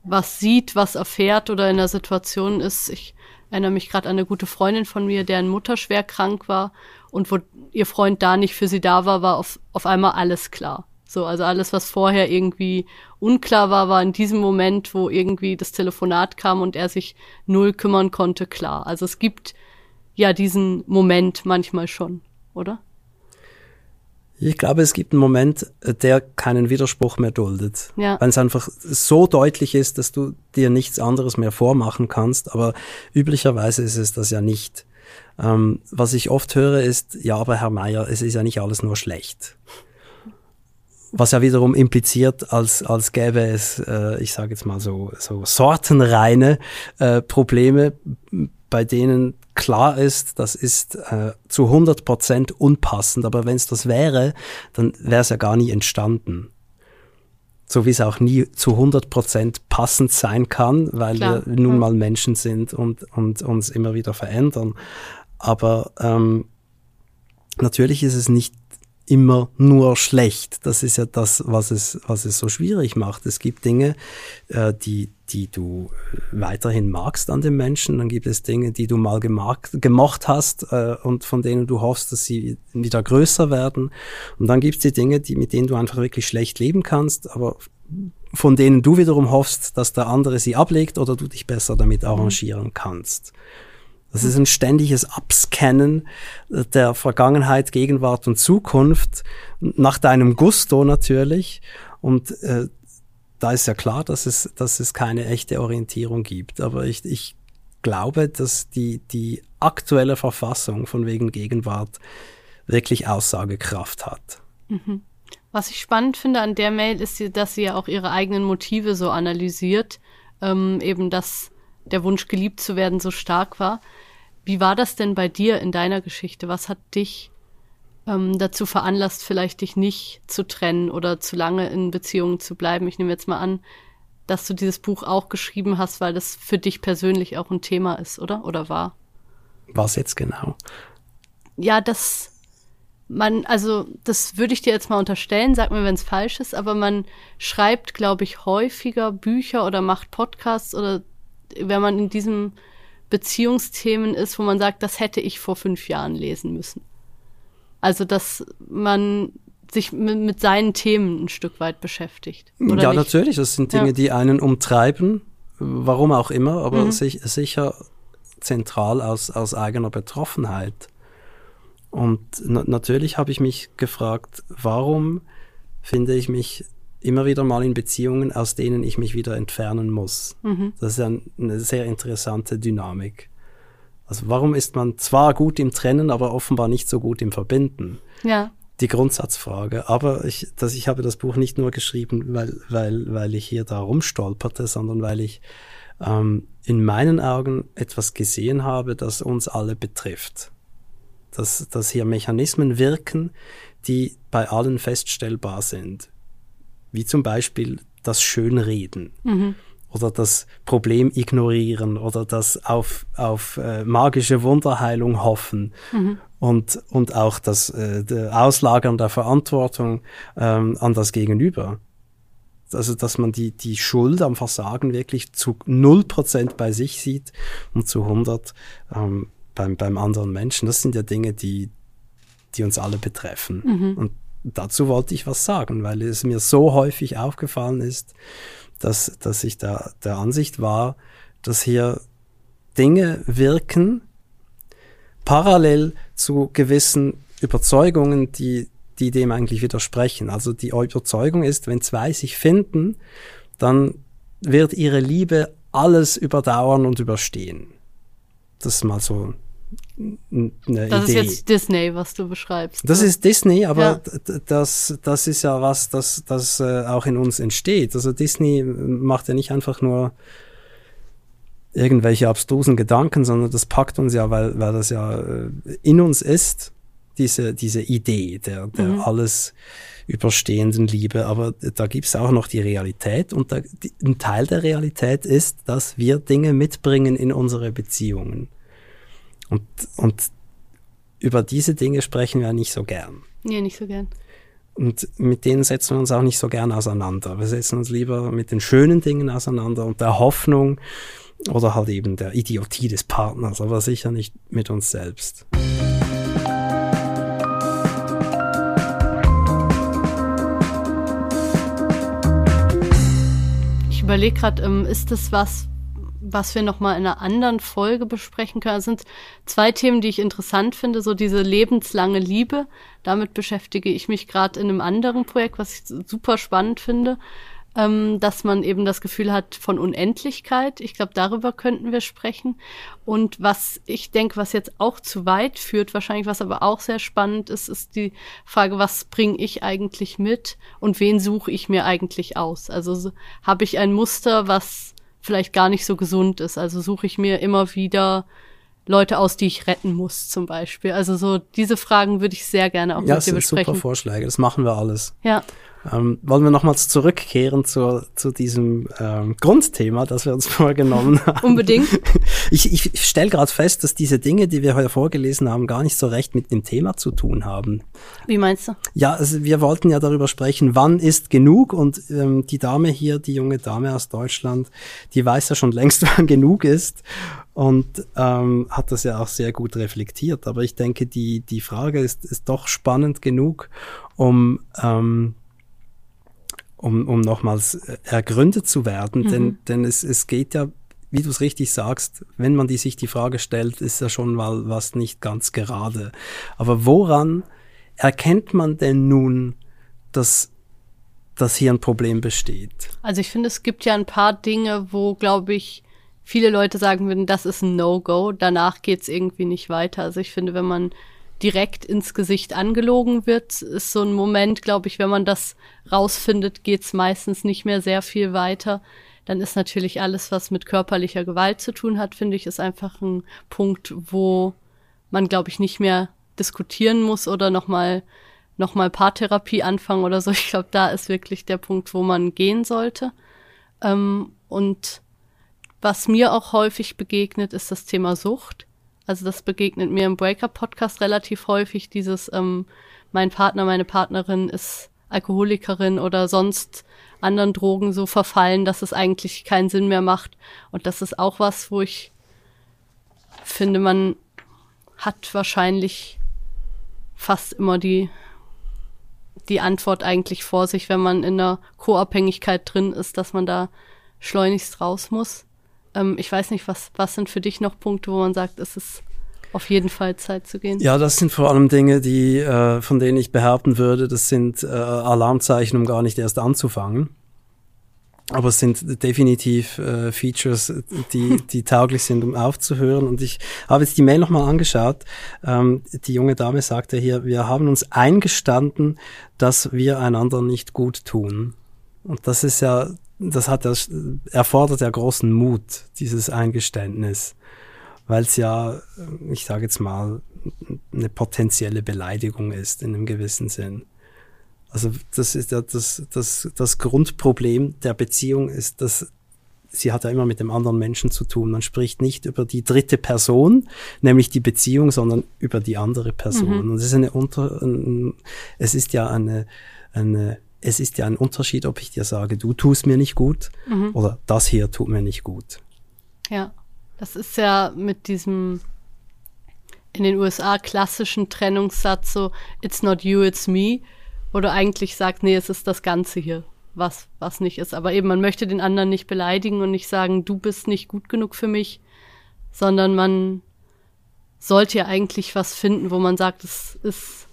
was sieht, was erfährt oder in der Situation ist. Ich erinnere mich gerade an eine gute Freundin von mir, deren Mutter schwer krank war und wo ihr Freund da nicht für sie da war, war auf, auf einmal alles klar. So, also alles, was vorher irgendwie unklar war, war in diesem Moment, wo irgendwie das Telefonat kam und er sich null kümmern konnte, klar. Also es gibt ja diesen Moment manchmal schon, oder? Ich glaube, es gibt einen Moment, äh, der keinen Widerspruch mehr duldet. Ja. Weil es einfach so deutlich ist, dass du dir nichts anderes mehr vormachen kannst. Aber üblicherweise ist es das ja nicht. Ähm, was ich oft höre ist, ja, aber Herr Meier, es ist ja nicht alles nur schlecht. Was ja wiederum impliziert, als, als gäbe es, äh, ich sage jetzt mal so, so sortenreine äh, Probleme, bei denen klar ist, das ist äh, zu 100 Prozent unpassend, aber wenn es das wäre, dann wäre es ja gar nie entstanden. So wie es auch nie zu 100 Prozent passend sein kann, weil klar. wir nun mal Menschen sind und, und uns immer wieder verändern. Aber ähm, natürlich ist es nicht immer nur schlecht. Das ist ja das, was es, was es so schwierig macht. Es gibt Dinge, äh, die, die du weiterhin magst an den Menschen. Dann gibt es Dinge, die du mal gemocht, gemocht hast äh, und von denen du hoffst, dass sie wieder größer werden. Und dann gibt es die Dinge, die, mit denen du einfach wirklich schlecht leben kannst, aber von denen du wiederum hoffst, dass der andere sie ablegt oder du dich besser damit arrangieren kannst. Das ist ein ständiges Abscannen der Vergangenheit, Gegenwart und Zukunft nach deinem Gusto natürlich. Und äh, da ist ja klar, dass es, dass es keine echte Orientierung gibt. Aber ich, ich glaube, dass die, die aktuelle Verfassung von wegen Gegenwart wirklich Aussagekraft hat. Mhm. Was ich spannend finde an der Mail ist, dass sie ja auch ihre eigenen Motive so analysiert, ähm, eben dass der Wunsch geliebt zu werden so stark war. Wie war das denn bei dir in deiner Geschichte? Was hat dich ähm, dazu veranlasst, vielleicht dich nicht zu trennen oder zu lange in Beziehungen zu bleiben? Ich nehme jetzt mal an, dass du dieses Buch auch geschrieben hast, weil das für dich persönlich auch ein Thema ist, oder? Oder war? Was jetzt genau? Ja, das man, also das würde ich dir jetzt mal unterstellen, sag mir, wenn es falsch ist, aber man schreibt, glaube ich, häufiger Bücher oder macht Podcasts oder wenn man in diesem Beziehungsthemen ist, wo man sagt, das hätte ich vor fünf Jahren lesen müssen. Also, dass man sich mit, seinen Themen ein Stück weit beschäftigt. ja, nicht? natürlich. Das sind Dinge, ja. die einen umtreiben, warum auch immer, aber mhm. sich, sicher zentral aus, aus eigener Betroffenheit. Und na natürlich habe ich mich gefragt, warum finde ich mich immer wieder mal in Beziehungen, aus denen ich mich wieder entfernen muss. Mhm. Das ist ein, eine sehr interessante Dynamik. Also warum ist man zwar gut im Trennen, aber offenbar nicht so gut im Verbinden? Ja. Die Grundsatzfrage. Aber ich, dass ich habe das Buch nicht nur geschrieben, weil, weil, weil ich hier da rumstolperte, sondern weil ich ähm, in meinen Augen etwas gesehen habe, das uns alle betrifft. Dass, dass hier Mechanismen wirken, die bei allen feststellbar sind wie zum Beispiel das Schönreden mhm. oder das Problem ignorieren oder das auf, auf äh, magische Wunderheilung hoffen mhm. und, und auch das äh, Auslagern der Verantwortung ähm, an das Gegenüber. Also, dass man die, die Schuld am Versagen wirklich zu 0% bei sich sieht und zu 100 ähm, beim, beim anderen Menschen. Das sind ja Dinge, die, die uns alle betreffen. Mhm. Und dazu wollte ich was sagen, weil es mir so häufig aufgefallen ist, dass, dass ich da der Ansicht war, dass hier Dinge wirken, parallel zu gewissen Überzeugungen, die, die dem eigentlich widersprechen. Also die Überzeugung ist, wenn zwei sich finden, dann wird ihre Liebe alles überdauern und überstehen. Das ist mal so eine das Idee. ist jetzt Disney, was du beschreibst. Das ne? ist Disney, aber ja. das, das ist ja was, das, das äh, auch in uns entsteht. Also Disney macht ja nicht einfach nur irgendwelche abstrusen Gedanken, sondern das packt uns ja, weil, weil das ja äh, in uns ist, diese, diese Idee der, der mhm. alles überstehenden Liebe. Aber da gibt's auch noch die Realität und da, die, ein Teil der Realität ist, dass wir Dinge mitbringen in unsere Beziehungen. Und, und über diese Dinge sprechen wir nicht so gern. Nee, nicht so gern. Und mit denen setzen wir uns auch nicht so gern auseinander. Wir setzen uns lieber mit den schönen Dingen auseinander und der Hoffnung oder halt eben der Idiotie des Partners, aber sicher nicht mit uns selbst. Ich überlege gerade, ähm, ist das was, was wir nochmal in einer anderen Folge besprechen können. Das sind zwei Themen, die ich interessant finde. So diese lebenslange Liebe. Damit beschäftige ich mich gerade in einem anderen Projekt, was ich super spannend finde. Ähm, dass man eben das Gefühl hat von Unendlichkeit. Ich glaube, darüber könnten wir sprechen. Und was ich denke, was jetzt auch zu weit führt, wahrscheinlich, was aber auch sehr spannend ist, ist die Frage, was bringe ich eigentlich mit und wen suche ich mir eigentlich aus? Also so, habe ich ein Muster, was vielleicht gar nicht so gesund ist. Also suche ich mir immer wieder Leute aus, die ich retten muss, zum Beispiel. Also so diese Fragen würde ich sehr gerne auch ja, mit dir besprechen. Ja, das sind super Vorschläge. Das machen wir alles. Ja. Ähm, wollen wir nochmals zurückkehren zu, zu diesem ähm, Grundthema, das wir uns vorgenommen haben? Unbedingt. Ich, ich stelle gerade fest, dass diese Dinge, die wir heute vorgelesen haben, gar nicht so recht mit dem Thema zu tun haben. Wie meinst du? Ja, also wir wollten ja darüber sprechen, wann ist genug und ähm, die Dame hier, die junge Dame aus Deutschland, die weiß ja schon längst, wann genug ist und ähm, hat das ja auch sehr gut reflektiert. Aber ich denke, die, die Frage ist, ist doch spannend genug, um ähm, um, um nochmals äh, ergründet zu werden. Mhm. Denn, denn es, es geht ja, wie du es richtig sagst, wenn man die, sich die Frage stellt, ist ja schon mal was nicht ganz gerade. Aber woran erkennt man denn nun, dass, dass hier ein Problem besteht? Also ich finde, es gibt ja ein paar Dinge, wo, glaube ich, viele Leute sagen würden, das ist ein No-Go, danach geht's irgendwie nicht weiter. Also ich finde, wenn man direkt ins Gesicht angelogen wird, ist so ein Moment, glaube ich, wenn man das rausfindet, geht's meistens nicht mehr sehr viel weiter. Dann ist natürlich alles, was mit körperlicher Gewalt zu tun hat, finde ich, ist einfach ein Punkt, wo man, glaube ich, nicht mehr diskutieren muss oder nochmal noch mal Paartherapie anfangen oder so. Ich glaube, da ist wirklich der Punkt, wo man gehen sollte. Ähm, und was mir auch häufig begegnet, ist das Thema Sucht. Also das begegnet mir im Breakup-Podcast relativ häufig, dieses ähm, mein Partner, meine Partnerin ist Alkoholikerin oder sonst anderen Drogen so verfallen, dass es eigentlich keinen Sinn mehr macht. Und das ist auch was, wo ich finde, man hat wahrscheinlich fast immer die, die Antwort eigentlich vor sich, wenn man in einer Co-Abhängigkeit drin ist, dass man da schleunigst raus muss. Ähm, ich weiß nicht, was, was sind für dich noch Punkte, wo man sagt, es ist auf jeden Fall Zeit zu gehen? Ja, das sind vor allem Dinge, die, äh, von denen ich behaupten würde, das sind äh, Alarmzeichen, um gar nicht erst anzufangen. Aber es sind definitiv äh, Features, die, die tauglich sind, um aufzuhören. Und ich habe jetzt die Mail nochmal angeschaut. Ähm, die junge Dame sagte hier, wir haben uns eingestanden, dass wir einander nicht gut tun. Und das ist ja das hat das erfordert ja großen Mut, dieses Eingeständnis, weil es ja, ich sage jetzt mal, eine potenzielle Beleidigung ist in einem gewissen Sinn. Also das ist ja das, das, das Grundproblem der Beziehung ist, dass sie hat ja immer mit dem anderen Menschen zu tun. Man spricht nicht über die dritte Person, nämlich die Beziehung, sondern über die andere Person. Mhm. Und es ist eine unter, es ist ja eine, eine es ist ja ein Unterschied, ob ich dir sage, du tust mir nicht gut mhm. oder das hier tut mir nicht gut. Ja, das ist ja mit diesem in den USA klassischen Trennungssatz so, it's not you, it's me. Oder eigentlich sagt, nee, es ist das Ganze hier, was, was nicht ist. Aber eben, man möchte den anderen nicht beleidigen und nicht sagen, du bist nicht gut genug für mich, sondern man sollte ja eigentlich was finden, wo man sagt, es ist,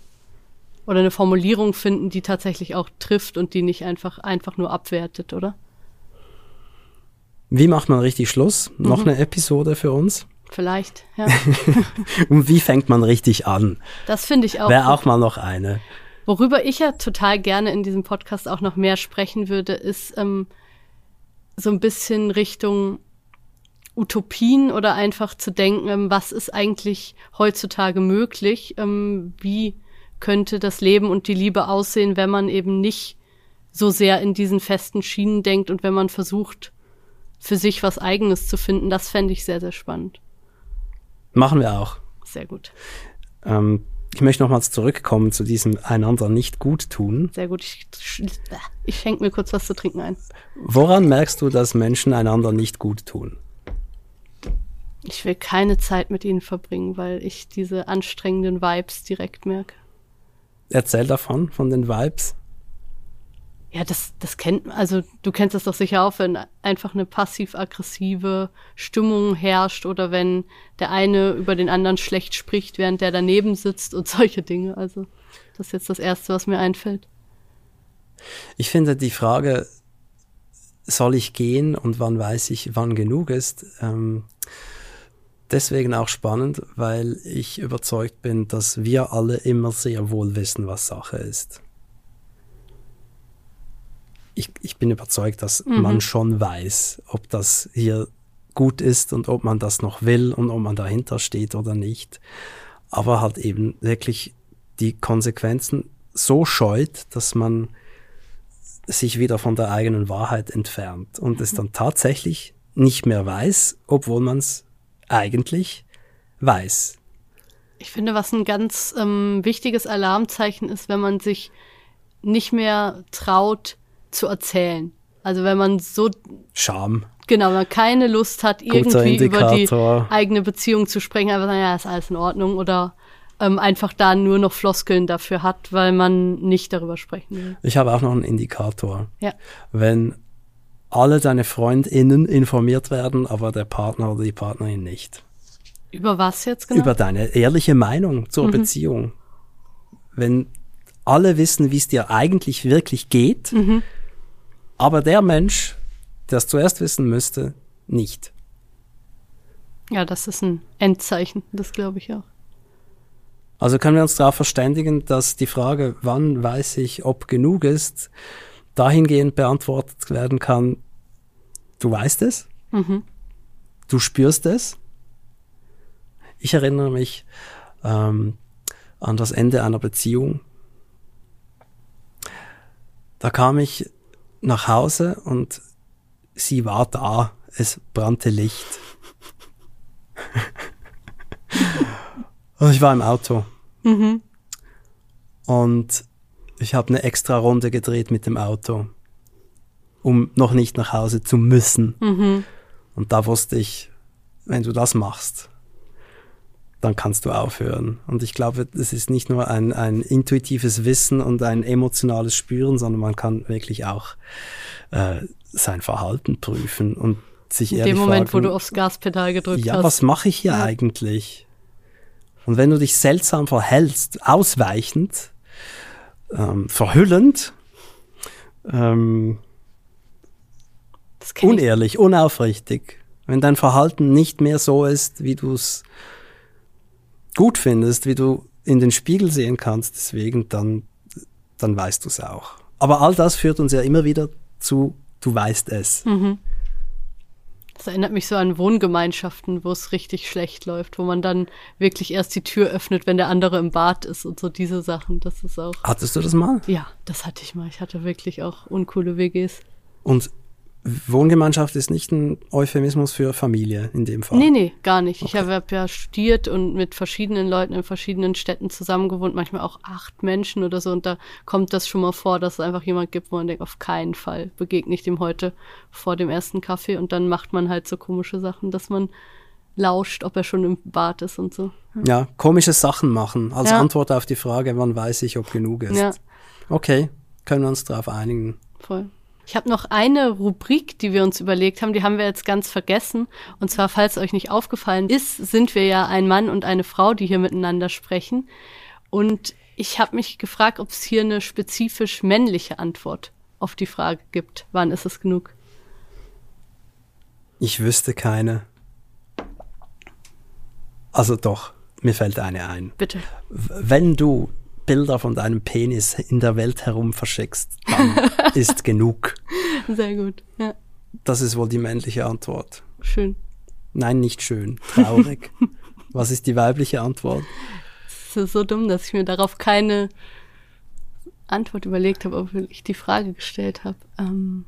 oder eine Formulierung finden, die tatsächlich auch trifft und die nicht einfach, einfach nur abwertet, oder? Wie macht man richtig Schluss? Noch Mhm. eine Episode für uns? Vielleicht, ja. Und wie fängt man richtig an? Das finde ich auch. Wäre auch mal noch eine. Worüber ich ja total gerne in diesem Podcast auch noch mehr sprechen würde, ist ähm, so ein bisschen Richtung Utopien oder einfach zu denken, ähm, was ist eigentlich heutzutage möglich? Ähm, wie könnte das Leben und die Liebe aussehen, wenn man eben nicht so sehr in diesen festen Schienen denkt und wenn man versucht, für sich was Eigenes zu finden? Das fände ich sehr, sehr spannend. Machen wir auch. Sehr gut. Ähm, ich möchte nochmals zurückkommen zu diesem einander nicht gut tun. Sehr gut. Ich, ich schenke mir kurz was zu trinken ein. Woran merkst du, dass Menschen einander nicht gut tun? Ich will keine Zeit mit ihnen verbringen, weil ich diese anstrengenden Vibes direkt merke. Erzähl davon, von den Vibes. Ja, das, das kennt, also du kennst das doch sicher auch, wenn einfach eine passiv-aggressive Stimmung herrscht oder wenn der eine über den anderen schlecht spricht, während der daneben sitzt und solche Dinge. Also das ist jetzt das Erste, was mir einfällt. Ich finde die Frage, soll ich gehen und wann weiß ich, wann genug ist, ähm, deswegen auch spannend, weil ich überzeugt bin, dass wir alle immer sehr wohl wissen, was Sache ist. Ich, ich bin überzeugt, dass Mhm. man schon weiß, ob das hier gut ist und ob man das noch will und ob man dahinter steht oder nicht. Aber halt eben wirklich die Konsequenzen so scheut, dass man sich wieder von der eigenen Wahrheit entfernt und es dann tatsächlich nicht mehr weiß, obwohl man es eigentlich weiß. Ich finde, was ein ganz ähm, wichtiges Alarmzeichen ist, wenn man sich nicht mehr traut zu erzählen. Also wenn man so Scham. Genau, man keine Lust hat, irgendwie über die eigene Beziehung zu sprechen, einfach sagen, ja, ist alles in Ordnung oder ähm, einfach da nur noch Floskeln dafür hat, weil man nicht darüber sprechen will. Ich habe auch noch einen Indikator. Ja. Wenn alle deine FreundInnen informiert werden, aber der Partner oder die Partnerin nicht. Über was jetzt genau? Über deine ehrliche Meinung zur Beziehung. Wenn alle wissen, wie es dir eigentlich wirklich geht, aber der Mensch, der es zuerst wissen müsste, nicht. ja, das ist ein Endzeichen, das glaube ich auch. Also können wir uns darauf verständigen, dass die Frage, wann weiß ich, ob genug ist, dahingehend beantwortet werden kann, du weißt es, du spürst es. Ich erinnere mich ähm, an das Ende einer Beziehung. Da kam ich nach Hause und sie war da, es brannte Licht. und ich war im Auto. Und ich habe eine extra Runde gedreht mit dem Auto, um noch nicht nach Hause zu müssen. Und da wusste ich, wenn du das machst, dann kannst du aufhören. Und ich glaube, es ist nicht nur ein, ein intuitives Wissen und ein emotionales Spüren, sondern man kann wirklich auch äh, sein Verhalten prüfen und sich In ehrlich dem Moment, fragen, wo du aufs Gaspedal gedrückt ja, hast. was mache ich hier Ja. eigentlich? Und wenn du dich seltsam verhältst, ausweichend, ähm, verhüllend, ähm, unehrlich, unaufrichtig, wenn dein Verhalten nicht mehr so ist, wie du es gut findest, wie du in den Spiegel sehen kannst, deswegen, dann, dann weißt du es auch. Aber all das führt uns ja immer wieder zu, du weißt es. Das erinnert mich so an Wohngemeinschaften, wo es richtig schlecht läuft, wo man dann wirklich erst die Tür öffnet, wenn der andere im Bad ist und so diese Sachen. Das ist auch. Hattest du das mal? Ja, das hatte ich mal. Ich hatte wirklich auch uncoole WGs. Und Wohngemeinschaft ist nicht ein Euphemismus für Familie in dem Fall. Nee, nee, gar nicht. Ich habe hab ja studiert und mit verschiedenen Leuten in verschiedenen Städten zusammengewohnt, manchmal auch acht Menschen oder so. Und da kommt das schon mal vor, dass es einfach jemand gibt, wo man denkt, auf keinen Fall begegne ich dem heute vor dem ersten Kaffee. Und dann macht man halt so komische Sachen, dass man lauscht, ob er schon im Bad ist und so. Ja, komische Sachen machen als Ja. Antwort auf die Frage, wann weiß ich, ob genug ist. Ja, Okay, können wir uns darauf einigen. voll. Ich habe noch eine Rubrik, die wir uns überlegt haben, die haben wir jetzt ganz vergessen. Und zwar, falls euch nicht aufgefallen ist, sind wir ja ein Mann und eine Frau, die hier miteinander sprechen. Und ich habe mich gefragt, ob es hier eine spezifisch männliche Antwort auf die Frage gibt. Wann ist es genug? Ich wüsste keine. Also doch, mir fällt eine ein. Bitte. Wenn du Bilder von deinem Penis in der Welt herum verschickst, dann ist genug. Sehr gut. Ja, Das ist wohl die männliche Antwort. schön. Nein, nicht schön, traurig. Was ist die weibliche Antwort? Es ist so dumm, dass ich mir darauf keine Antwort überlegt habe, obwohl ich die Frage gestellt habe. Ähm,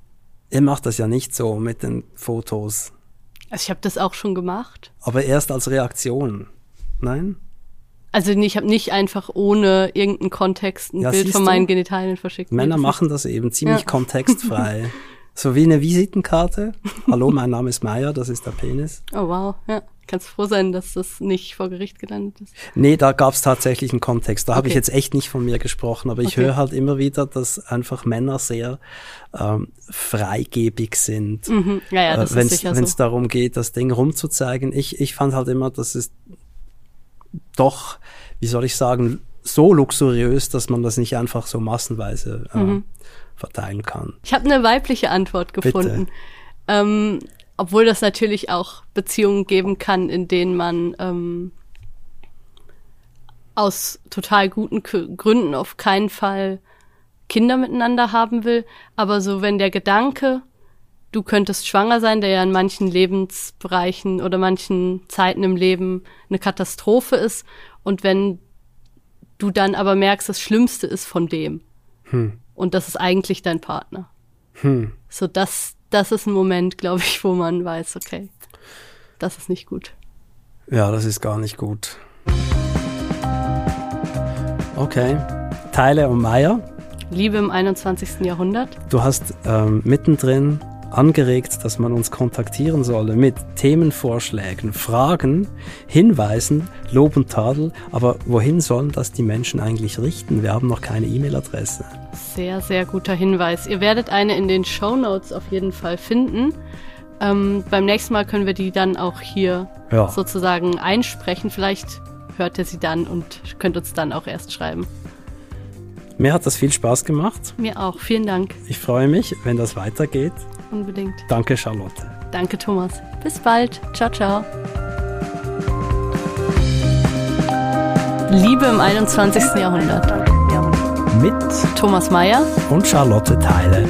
Ihr macht das ja nicht so mit den Fotos, also ich habe das auch schon gemacht. aber erst als Reaktion. Nein? Also ich habe nicht einfach ohne irgendeinen Kontext ein Ja, Bild von du? meinen Genitalien verschickt. Männer machen das eben ziemlich Ja. kontextfrei. So wie eine Visitenkarte. Hallo, mein Name ist Meier, das ist der Penis. Oh wow, ja. Kannst froh sein, dass das nicht vor Gericht gelandet ist. Nee, da gab es tatsächlich einen Kontext. Da habe ich Okay. jetzt echt nicht von mir gesprochen, aber ich Okay. höre halt immer wieder, dass einfach Männer sehr ähm, freigebig sind. Mhm. Ja, ja, das äh, sicher wenn's so. darum geht, das Ding rumzuzeigen. Ich, ich fand halt immer, dass es doch, wie soll ich sagen, so luxuriös, dass man das nicht einfach so massenweise äh, Mhm. verteilen kann. Ich habe eine weibliche Antwort gefunden. Ähm, obwohl das natürlich auch Beziehungen geben kann, in denen man ähm, aus total guten K Gründen auf keinen Fall Kinder miteinander haben will. Aber so, wenn der Gedanke, du könntest schwanger sein, der ja in manchen Lebensbereichen oder manchen Zeiten im Leben eine Katastrophe ist, und wenn du dann aber merkst, das Schlimmste ist von dem. Und das ist eigentlich dein Partner. So, das, das ist ein Moment, glaube ich, wo man weiß, okay, das ist nicht gut. Ja, das ist gar nicht gut. Okay. Teile und Meier, Liebe im 21. Jahrhundert. du hast ähm, mittendrin angeregt, dass man uns kontaktieren solle mit Themenvorschlägen, Fragen, Hinweisen, Lob und Tadel. Aber wohin sollen das die Menschen eigentlich richten? Wir haben noch keine E-Mail-Adresse. Sehr, sehr guter Hinweis. Ihr werdet eine in den Show Notes auf jeden Fall finden. Ähm, beim nächsten Mal können wir die dann auch hier Ja. sozusagen einsprechen. Vielleicht hört ihr sie dann und könnt uns dann auch erst schreiben. Mir hat das viel Spaß gemacht. Mir auch. Vielen Dank. Ich freue mich, wenn das weitergeht. Unbedingt. Danke, Charlotte. Danke, Thomas. Bis bald. Ciao, ciao. Liebe im 21. Jahrhundert. Mit Thomas Mayer. und Charlotte Teile.